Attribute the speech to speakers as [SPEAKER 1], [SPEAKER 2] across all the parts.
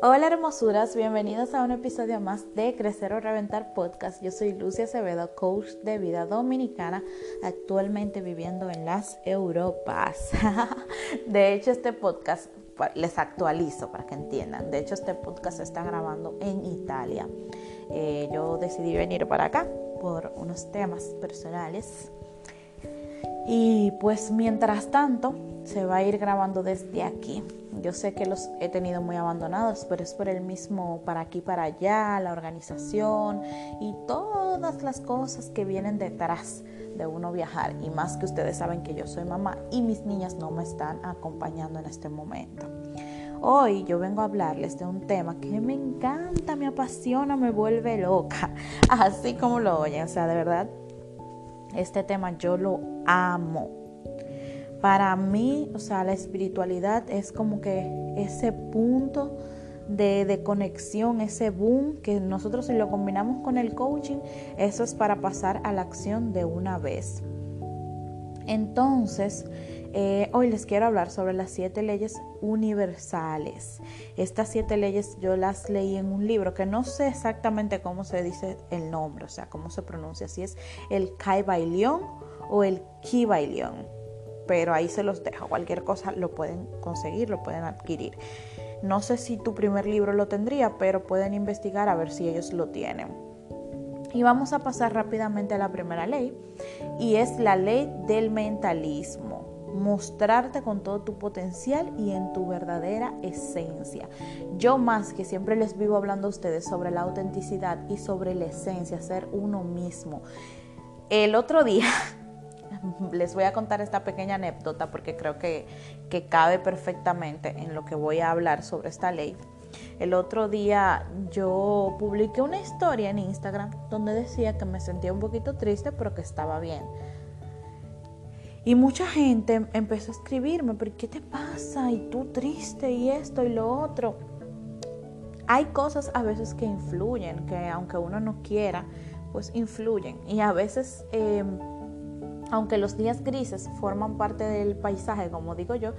[SPEAKER 1] Hola hermosuras, bienvenidos a un episodio más de Crecer o Reventar Podcast. Yo soy Lucia Acevedo, coach de vida dominicana, actualmente viviendo en las Europas. De hecho, este podcast les actualizo para que entiendan. De hecho, este podcast se está grabando en Italia. Eh, yo decidí venir para acá por unos temas personales. Y pues mientras tanto, se va a ir grabando desde aquí. Yo sé que los he tenido muy abandonados, pero es por el mismo para aquí, para allá, la organización y todas las cosas que vienen detrás de uno viajar. Y más que ustedes saben que yo soy mamá y mis niñas no me están acompañando en este momento. Hoy yo vengo a hablarles de un tema que me encanta, me apasiona, me vuelve loca, así como lo oyen. O sea, de verdad, este tema yo lo amo para mí, o sea, la espiritualidad es como que ese punto de, conexión, ese boom que nosotros si lo combinamos con el coaching, eso es para pasar a la acción de una vez. Entonces, eh, hoy les quiero hablar sobre las siete leyes universales. Estas siete leyes yo las leí en un libro que no sé exactamente cómo se dice el nombre, o sea, cómo se pronuncia, si es el Kai Bailion o el Ki Bailion pero ahí se los dejo. Cualquier cosa lo pueden conseguir, lo pueden adquirir. No sé si tu primer libro lo tendría, pero pueden investigar a ver si ellos lo tienen. Y vamos a pasar rápidamente a la primera ley, y es la ley del mentalismo. Mostrarte con todo tu potencial y en tu verdadera esencia. Yo más que siempre les vivo hablando a ustedes sobre la autenticidad y sobre la esencia, ser uno mismo. El otro día les voy a contar esta pequeña anécdota porque creo que, cabe perfectamente en lo que voy a hablar sobre esta ley. El otro día yo publiqué una historia en Instagram donde decía que me sentía un poquito triste pero que estaba bien. Y mucha gente empezó a escribirme, pero ¿qué te pasa? Y tú triste y esto y lo otro. Hay cosas a veces que influyen, que aunque uno no quiera, pues influyen. Y a veces... Em, aunque los días grises forman parte del paisaje, como digo yo,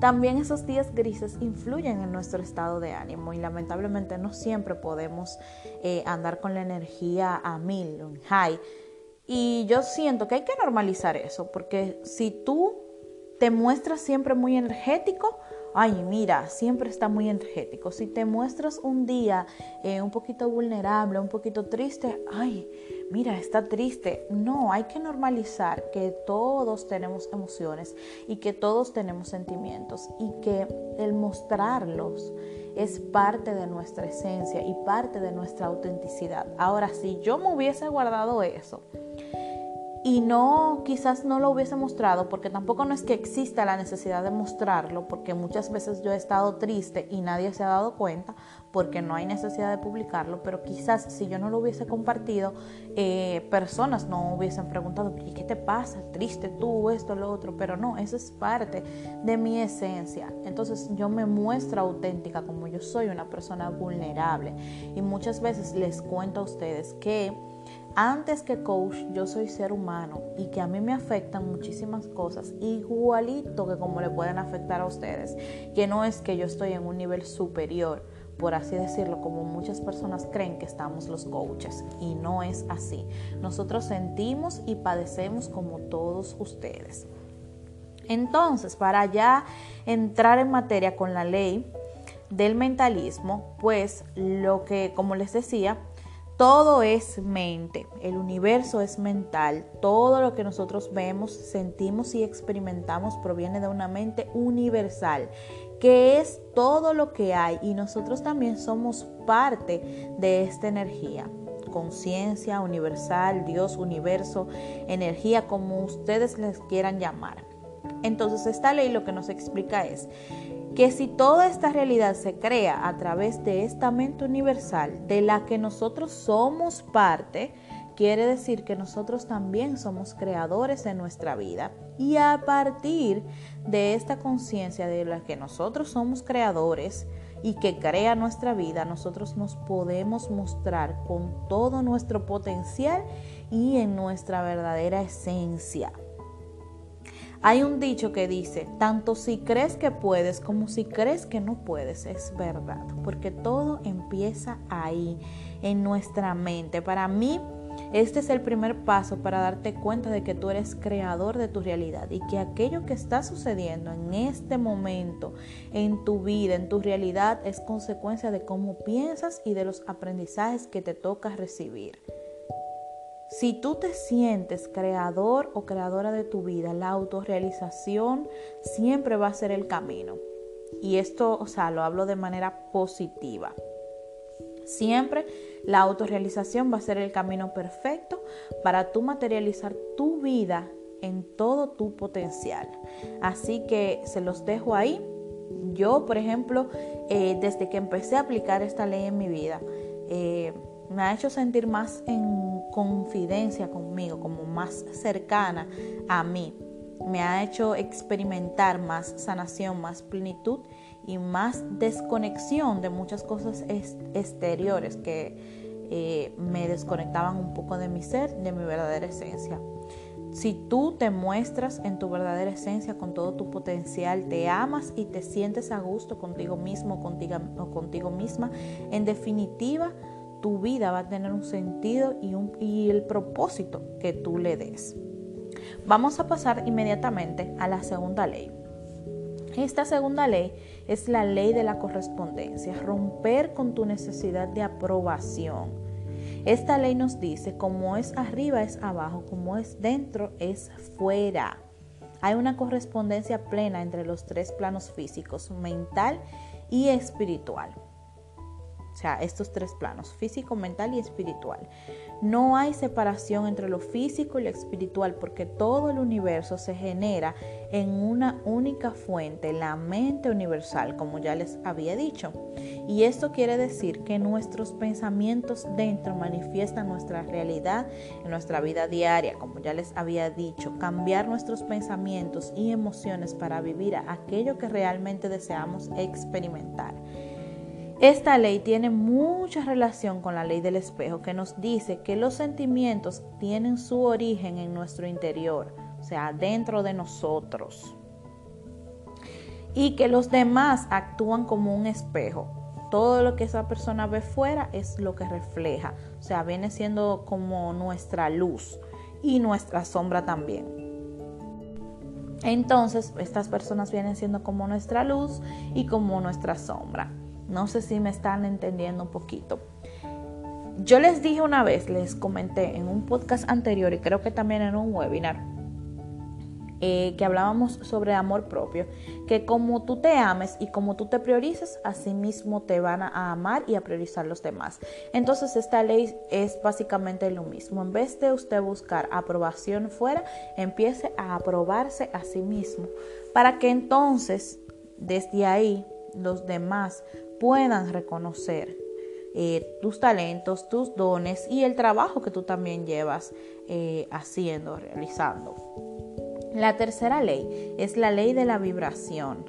[SPEAKER 1] también esos días grises influyen en nuestro estado de ánimo y lamentablemente no siempre podemos eh, andar con la energía a mil, un high. Y yo siento que hay que normalizar eso, porque si tú te muestras siempre muy energético, ay, mira, siempre está muy energético. Si te muestras un día eh, un poquito vulnerable, un poquito triste, ay, mira, está triste. No, hay que normalizar que todos tenemos emociones y que todos tenemos sentimientos y que el mostrarlos es parte de nuestra esencia y parte de nuestra autenticidad. Ahora, si yo me hubiese guardado eso, y no, quizás no lo hubiese mostrado, porque tampoco no es que exista la necesidad de mostrarlo, porque muchas veces yo he estado triste y nadie se ha dado cuenta, porque no hay necesidad de publicarlo, pero quizás si yo no lo hubiese compartido, eh, personas no hubiesen preguntado, ¿qué te pasa? Triste tú, esto, lo otro, pero no, eso es parte de mi esencia. Entonces yo me muestro auténtica como yo soy una persona vulnerable y muchas veces les cuento a ustedes que antes que coach, yo soy ser humano y que a mí me afectan muchísimas cosas, igualito que como le pueden afectar a ustedes, que no es que yo estoy en un nivel superior, por así decirlo, como muchas personas creen que estamos los coaches, y no es así. Nosotros sentimos y padecemos como todos ustedes. Entonces, para ya entrar en materia con la ley del mentalismo, pues lo que, como les decía, todo es mente, el universo es mental, todo lo que nosotros vemos, sentimos y experimentamos proviene de una mente universal, que es todo lo que hay y nosotros también somos parte de esta energía. Conciencia universal, Dios, universo, energía, como ustedes les quieran llamar. Entonces esta ley lo que nos explica es que si toda esta realidad se crea a través de esta mente universal de la que nosotros somos parte, quiere decir que nosotros también somos creadores en nuestra vida. Y a partir de esta conciencia de la que nosotros somos creadores y que crea nuestra vida, nosotros nos podemos mostrar con todo nuestro potencial y en nuestra verdadera esencia. Hay un dicho que dice, tanto si crees que puedes como si crees que no puedes, es verdad, porque todo empieza ahí, en nuestra mente. Para mí, este es el primer paso para darte cuenta de que tú eres creador de tu realidad y que aquello que está sucediendo en este momento, en tu vida, en tu realidad, es consecuencia de cómo piensas y de los aprendizajes que te toca recibir. Si tú te sientes creador o creadora de tu vida, la autorrealización siempre va a ser el camino. Y esto, o sea, lo hablo de manera positiva. Siempre la autorrealización va a ser el camino perfecto para tú materializar tu vida en todo tu potencial. Así que se los dejo ahí. Yo, por ejemplo, eh, desde que empecé a aplicar esta ley en mi vida, eh, me ha hecho sentir más en confidencia conmigo, como más cercana a mí. Me ha hecho experimentar más sanación, más plenitud y más desconexión de muchas cosas exteriores que eh, me desconectaban un poco de mi ser, de mi verdadera esencia. Si tú te muestras en tu verdadera esencia con todo tu potencial, te amas y te sientes a gusto contigo mismo contigo, o contigo misma, en definitiva, tu vida va a tener un sentido y, un, y el propósito que tú le des. Vamos a pasar inmediatamente a la segunda ley. Esta segunda ley es la ley de la correspondencia, romper con tu necesidad de aprobación. Esta ley nos dice, como es arriba es abajo, como es dentro es fuera. Hay una correspondencia plena entre los tres planos físicos, mental y espiritual. Estos tres planos, físico, mental y espiritual. No hay separación entre lo físico y lo espiritual porque todo el universo se genera en una única fuente, la mente universal, como ya les había dicho. Y esto quiere decir que nuestros pensamientos dentro manifiestan nuestra realidad en nuestra vida diaria, como ya les había dicho. Cambiar nuestros pensamientos y emociones para vivir aquello que realmente deseamos experimentar. Esta ley tiene mucha relación con la ley del espejo que nos dice que los sentimientos tienen su origen en nuestro interior, o sea, dentro de nosotros. Y que los demás actúan como un espejo. Todo lo que esa persona ve fuera es lo que refleja, o sea, viene siendo como nuestra luz y nuestra sombra también. Entonces, estas personas vienen siendo como nuestra luz y como nuestra sombra. No sé si me están entendiendo un poquito. Yo les dije una vez, les comenté en un podcast anterior y creo que también en un webinar, eh, que hablábamos sobre amor propio, que como tú te ames y como tú te priorices, así mismo te van a amar y a priorizar los demás. Entonces esta ley es básicamente lo mismo. En vez de usted buscar aprobación fuera, empiece a aprobarse a sí mismo, para que entonces desde ahí los demás puedan reconocer eh, tus talentos, tus dones y el trabajo que tú también llevas eh, haciendo, realizando. La tercera ley es la ley de la vibración.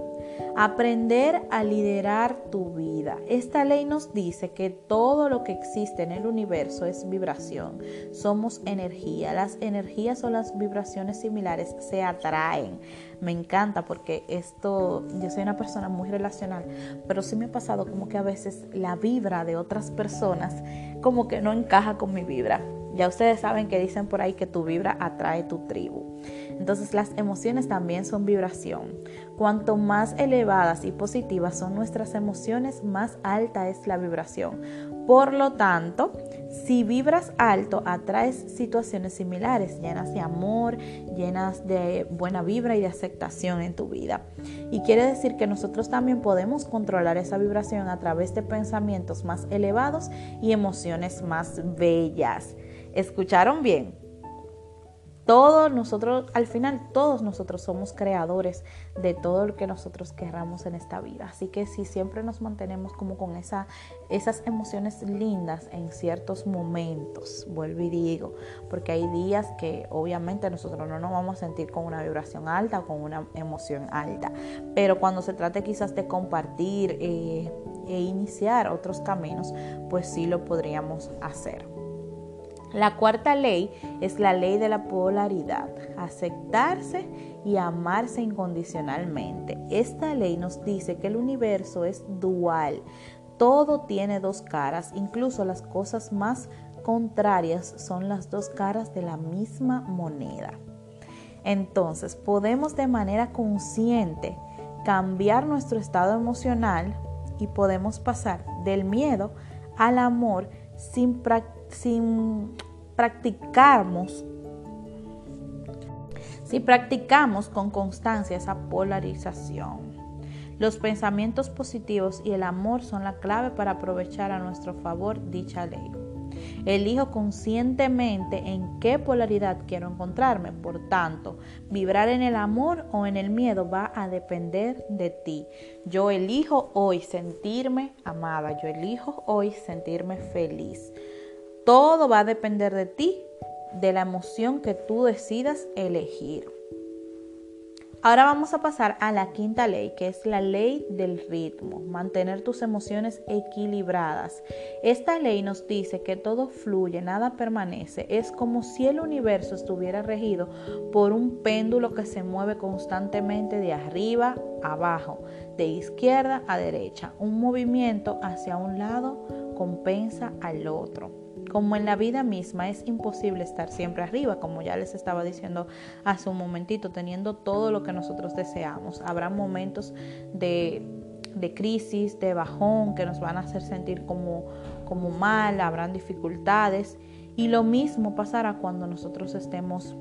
[SPEAKER 1] Aprender a liderar tu vida. Esta ley nos dice que todo lo que existe en el universo es vibración. Somos energía. Las energías o las vibraciones similares se atraen. Me encanta porque esto, yo soy una persona muy relacional, pero sí me ha pasado como que a veces la vibra de otras personas como que no encaja con mi vibra. Ya ustedes saben que dicen por ahí que tu vibra atrae tu tribu. Entonces las emociones también son vibración. Cuanto más elevadas y positivas son nuestras emociones, más alta es la vibración. Por lo tanto, si vibras alto, atraes situaciones similares, llenas de amor, llenas de buena vibra y de aceptación en tu vida. Y quiere decir que nosotros también podemos controlar esa vibración a través de pensamientos más elevados y emociones más bellas. ¿Escucharon bien? Todos nosotros, al final, todos nosotros somos creadores de todo lo que nosotros querramos en esta vida. Así que si siempre nos mantenemos como con esa, esas emociones lindas en ciertos momentos, vuelvo y digo, porque hay días que obviamente nosotros no nos vamos a sentir con una vibración alta o con una emoción alta. Pero cuando se trate quizás de compartir eh, e iniciar otros caminos, pues sí lo podríamos hacer. La cuarta ley es la ley de la polaridad, aceptarse y amarse incondicionalmente. Esta ley nos dice que el universo es dual, todo tiene dos caras, incluso las cosas más contrarias son las dos caras de la misma moneda. Entonces podemos de manera consciente cambiar nuestro estado emocional y podemos pasar del miedo al amor sin, sin practicamos si practicamos con constancia esa polarización. Los pensamientos positivos y el amor son la clave para aprovechar a nuestro favor dicha ley. Elijo conscientemente en qué polaridad quiero encontrarme. Por tanto, vibrar en el amor o en el miedo va a depender de ti. Yo elijo hoy sentirme amada. Yo elijo hoy sentirme feliz. Todo va a depender de ti, de la emoción que tú decidas elegir. Ahora vamos a pasar a la quinta ley, que es la ley del ritmo, mantener tus emociones equilibradas. Esta ley nos dice que todo fluye, nada permanece. Es como si el universo estuviera regido por un péndulo que se mueve constantemente de arriba a abajo, de izquierda a derecha. Un movimiento hacia un lado compensa al otro como en la vida misma es imposible estar siempre arriba, como ya les estaba diciendo hace un momentito, teniendo todo lo que nosotros deseamos. Habrá momentos de, crisis, de bajón, que nos van a hacer sentir como, como mal, habrán dificultades. Y lo mismo pasará cuando nosotros estemos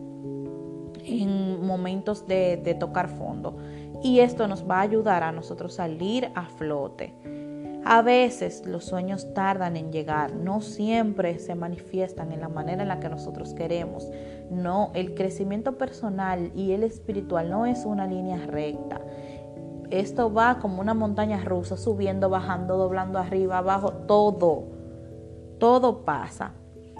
[SPEAKER 1] en momentos de, de tocar fondo. Y esto nos va a ayudar a nosotros salir a flote. A veces los sueños tardan en llegar, no siempre se manifiestan en la manera en la que nosotros queremos. No, el crecimiento personal y el espiritual no es una línea recta. Esto va como una montaña rusa, subiendo, bajando, doblando arriba, abajo, todo. Todo pasa.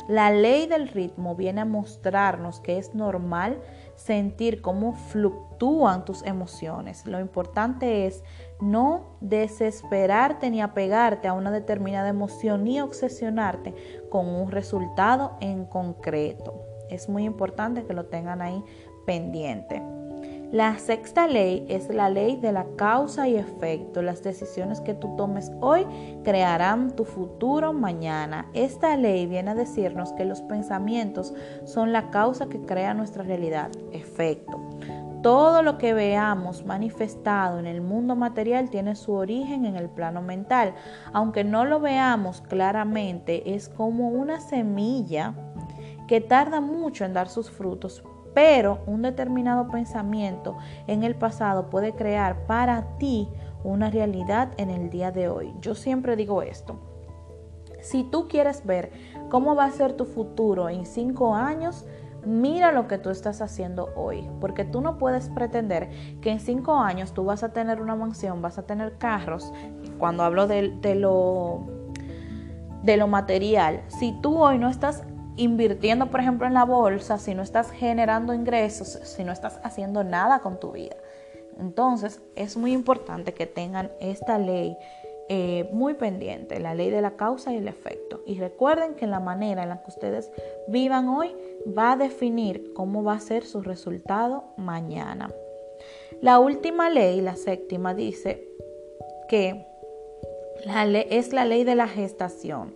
[SPEAKER 1] La ley del ritmo viene a mostrarnos que es normal sentir cómo fluctúan tus emociones. Lo importante es no desesperarte ni apegarte a una determinada emoción ni obsesionarte con un resultado en concreto. Es muy importante que lo tengan ahí pendiente. La sexta ley es la ley de la causa y efecto. Las decisiones que tú tomes hoy crearán tu futuro mañana. Esta ley viene a decirnos que los pensamientos son la causa que crea nuestra realidad. Efecto. Todo lo que veamos manifestado en el mundo material tiene su origen en el plano mental. Aunque no lo veamos claramente, es como una semilla que tarda mucho en dar sus frutos, pero un determinado pensamiento en el pasado puede crear para ti una realidad en el día de hoy. Yo siempre digo esto. Si tú quieres ver cómo va a ser tu futuro en cinco años, mira lo que tú estás haciendo hoy, porque tú no puedes pretender que en cinco años tú vas a tener una mansión, vas a tener carros, cuando hablo de, lo, de lo material, si tú hoy no estás invirtiendo, por ejemplo, en la bolsa, si no estás generando ingresos, si no estás haciendo nada con tu vida. Entonces, es muy importante que tengan esta ley eh, muy pendiente, la ley de la causa y el efecto. Y recuerden que la manera en la que ustedes vivan hoy va a definir cómo va a ser su resultado mañana. La última ley, la séptima, dice que es la ley de la gestación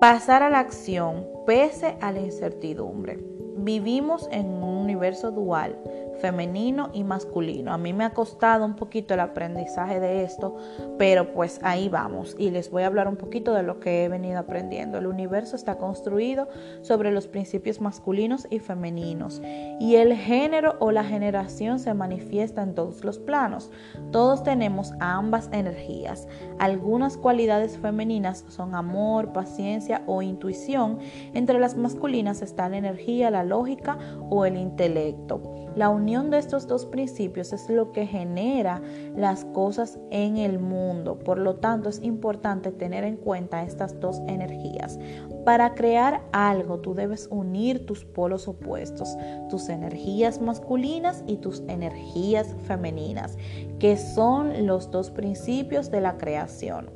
[SPEAKER 1] pasar a la acción pese a la incertidumbre. Vivimos en un universo dual femenino y masculino. A mí me ha costado un poquito el aprendizaje de esto, pero pues ahí vamos y les voy a hablar un poquito de lo que he venido aprendiendo. El universo está construido sobre los principios masculinos y femeninos y el género o la generación se manifiesta en todos los planos. Todos tenemos ambas energías. Algunas cualidades femeninas son amor, paciencia o intuición. Entre las masculinas está la energía, la lógica o el intelecto. La unión de estos dos principios es lo que genera las cosas en el mundo. Por lo tanto, es importante tener en cuenta estas dos energías. Para crear algo, tú debes unir tus polos opuestos, tus energías masculinas y tus energías femeninas, que son los dos principios de la creación.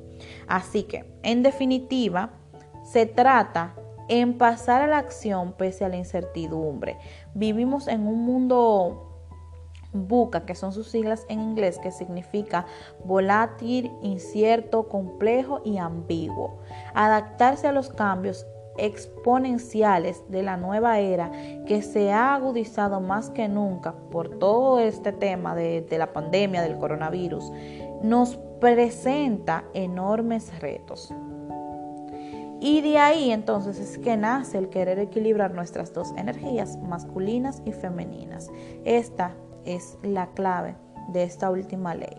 [SPEAKER 1] Así que, en definitiva, se trata en pasar a la acción pese a la incertidumbre. Vivimos en un mundo buca, que son sus siglas en inglés, que significa volátil, incierto, complejo y ambiguo. Adaptarse a los cambios exponenciales de la nueva era que se ha agudizado más que nunca por todo este tema de, de la pandemia del coronavirus, nos presenta enormes retos. Y de ahí entonces es que nace el querer equilibrar nuestras dos energías, masculinas y femeninas. Esta es la clave de esta última ley.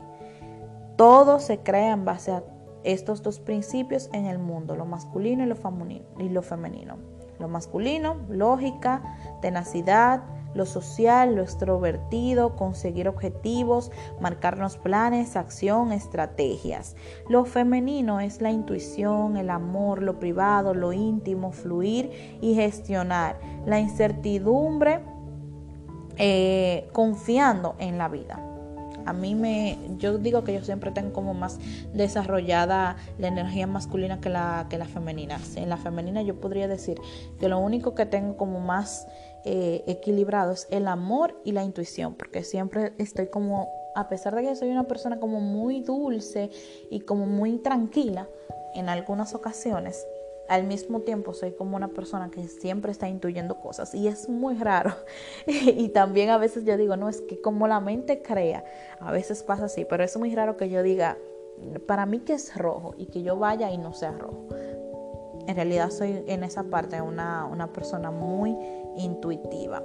[SPEAKER 1] Todo se crea en base a estos dos principios en el mundo, lo masculino y lo, femenino. Lo masculino, lógica, tenacidad, lo social, lo extrovertido, conseguir objetivos, marcarnos planes, acción, estrategias. Lo femenino es la intuición, el amor, lo privado, lo íntimo, fluir y gestionar. La incertidumbre, eh, confiando en la vida. A mí me, yo digo que yo siempre tengo como más desarrollada la energía masculina que la, que la femenina. En la femenina yo podría decir que lo único que tengo como más eh, equilibrado es el amor y la intuición, porque siempre estoy como, a pesar de que soy una persona como muy dulce y como muy tranquila en algunas ocasiones, al mismo tiempo soy como una persona que siempre está intuyendo cosas y es muy raro. y también a veces yo digo, no, es que como la mente crea, a veces pasa así, pero es muy raro que yo diga, para mí que es rojo y que yo vaya y no sea rojo. En realidad soy en esa parte una, una persona muy intuitiva.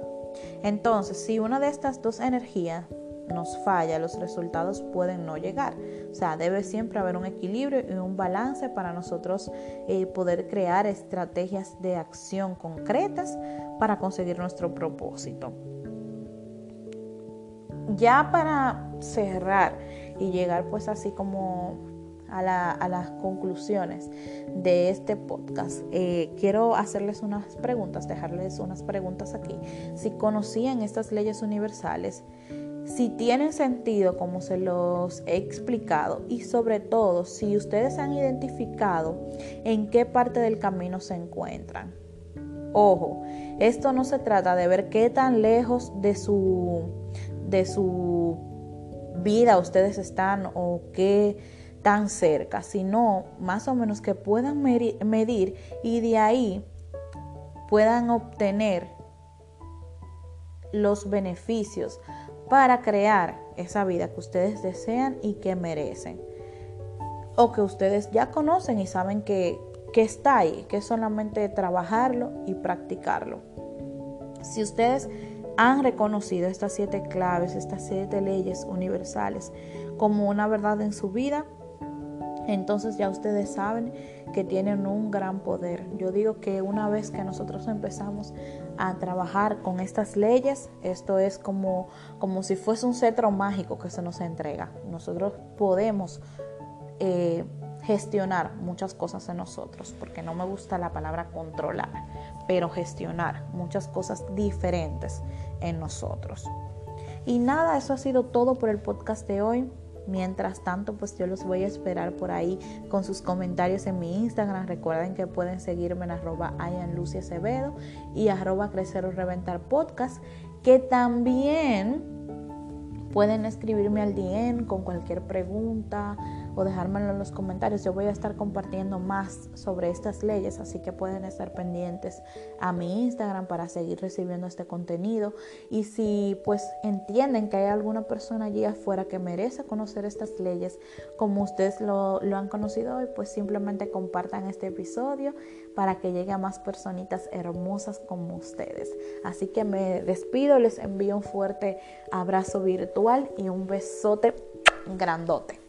[SPEAKER 1] Entonces, si una de estas dos energías nos falla, los resultados pueden no llegar. O sea, debe siempre haber un equilibrio y un balance para nosotros eh, poder crear estrategias de acción concretas para conseguir nuestro propósito. Ya para cerrar y llegar pues así como a, las conclusiones de este podcast, eh, quiero hacerles unas preguntas, dejarles unas preguntas aquí. Si conocían estas leyes universales, si tienen sentido como se los he explicado y sobre todo si ustedes han identificado en qué parte del camino se encuentran. Ojo, esto no se trata de ver qué tan lejos de su, de su vida ustedes están o qué tan cerca, sino más o menos que puedan medir y de ahí puedan obtener los beneficios para crear esa vida que ustedes desean y que merecen. O que ustedes ya conocen y saben que, que está ahí, que es solamente trabajarlo y practicarlo. Si ustedes han reconocido estas siete claves, estas siete leyes universales como una verdad en su vida, entonces ya ustedes saben que tienen un gran poder. Yo digo que una vez que nosotros empezamos a trabajar con estas leyes, esto es como, como si fuese un cetro mágico que se nos entrega. Nosotros podemos eh, gestionar muchas cosas en nosotros, porque no me gusta la palabra controlar, pero gestionar muchas cosas diferentes en nosotros. Y nada, eso ha sido todo por el podcast de hoy. Mientras tanto, pues yo los voy a esperar por ahí con sus comentarios en mi Instagram. Recuerden que pueden seguirme en arroba Acevedo y arroba crecer o reventar podcast, que también pueden escribirme al DM con cualquier pregunta o dejármelo en los comentarios. Yo voy a estar compartiendo más sobre estas leyes, así que pueden estar pendientes a mi Instagram para seguir recibiendo este contenido. Y si pues entienden que hay alguna persona allí afuera que merece conocer estas leyes como ustedes lo, lo han conocido hoy, pues simplemente compartan este episodio para que llegue a más personitas hermosas como ustedes. Así que me despido, les envío un fuerte abrazo virtual y un besote grandote.